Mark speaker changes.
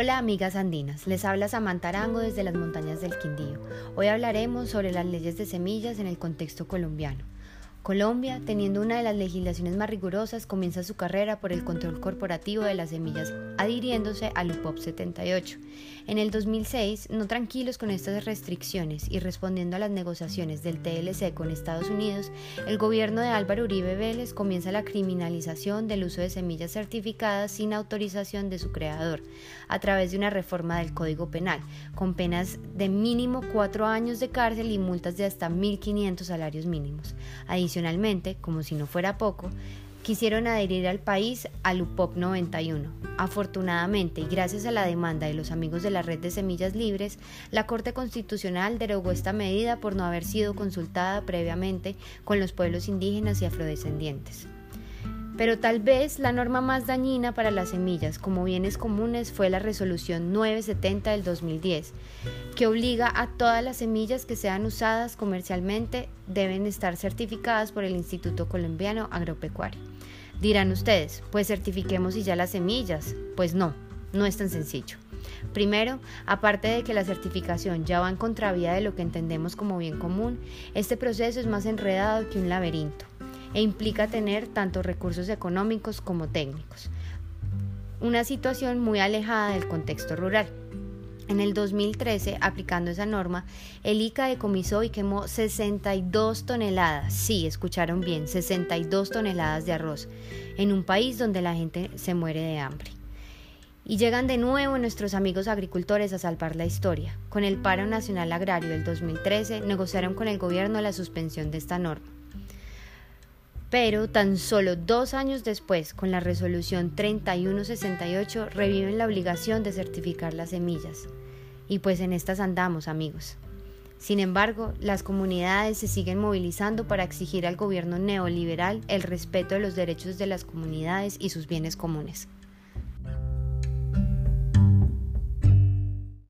Speaker 1: Hola amigas andinas, les habla Samantha Arango desde las montañas del Quindío. Hoy hablaremos sobre las leyes de semillas en el contexto colombiano. Colombia, teniendo una de las legislaciones más rigurosas, comienza su carrera por el control corporativo de las semillas, adhiriéndose al UPOP 78. En el 2006, no tranquilos con estas restricciones y respondiendo a las negociaciones del TLC con Estados Unidos, el gobierno de Álvaro Uribe Vélez comienza la criminalización del uso de semillas certificadas sin autorización de su creador, a través de una reforma del Código Penal, con penas de mínimo cuatro años de cárcel y multas de hasta 1.500 salarios mínimos. Como si no fuera poco, quisieron adherir al país al UPOP 91. Afortunadamente, y gracias a la demanda de los amigos de la red de semillas libres, la Corte Constitucional derogó esta medida por no haber sido consultada previamente con los pueblos indígenas y afrodescendientes. Pero tal vez la norma más dañina para las semillas como bienes comunes fue la resolución 970 del 2010, que obliga a todas las semillas que sean usadas comercialmente deben estar certificadas por el Instituto Colombiano Agropecuario. Dirán ustedes, pues certifiquemos y ya las semillas. Pues no, no es tan sencillo. Primero, aparte de que la certificación ya va en contravía de lo que entendemos como bien común, este proceso es más enredado que un laberinto e implica tener tanto recursos económicos como técnicos. Una situación muy alejada del contexto rural. En el 2013, aplicando esa norma, el ICA decomisó y quemó 62 toneladas, sí, escucharon bien, 62 toneladas de arroz, en un país donde la gente se muere de hambre. Y llegan de nuevo nuestros amigos agricultores a salvar la historia. Con el paro nacional agrario del 2013, negociaron con el gobierno la suspensión de esta norma. Pero tan solo dos años después, con la resolución 3168, reviven la obligación de certificar las semillas. Y pues en estas andamos, amigos. Sin embargo, las comunidades se siguen movilizando para exigir al gobierno neoliberal el respeto de los derechos de las comunidades y sus bienes comunes.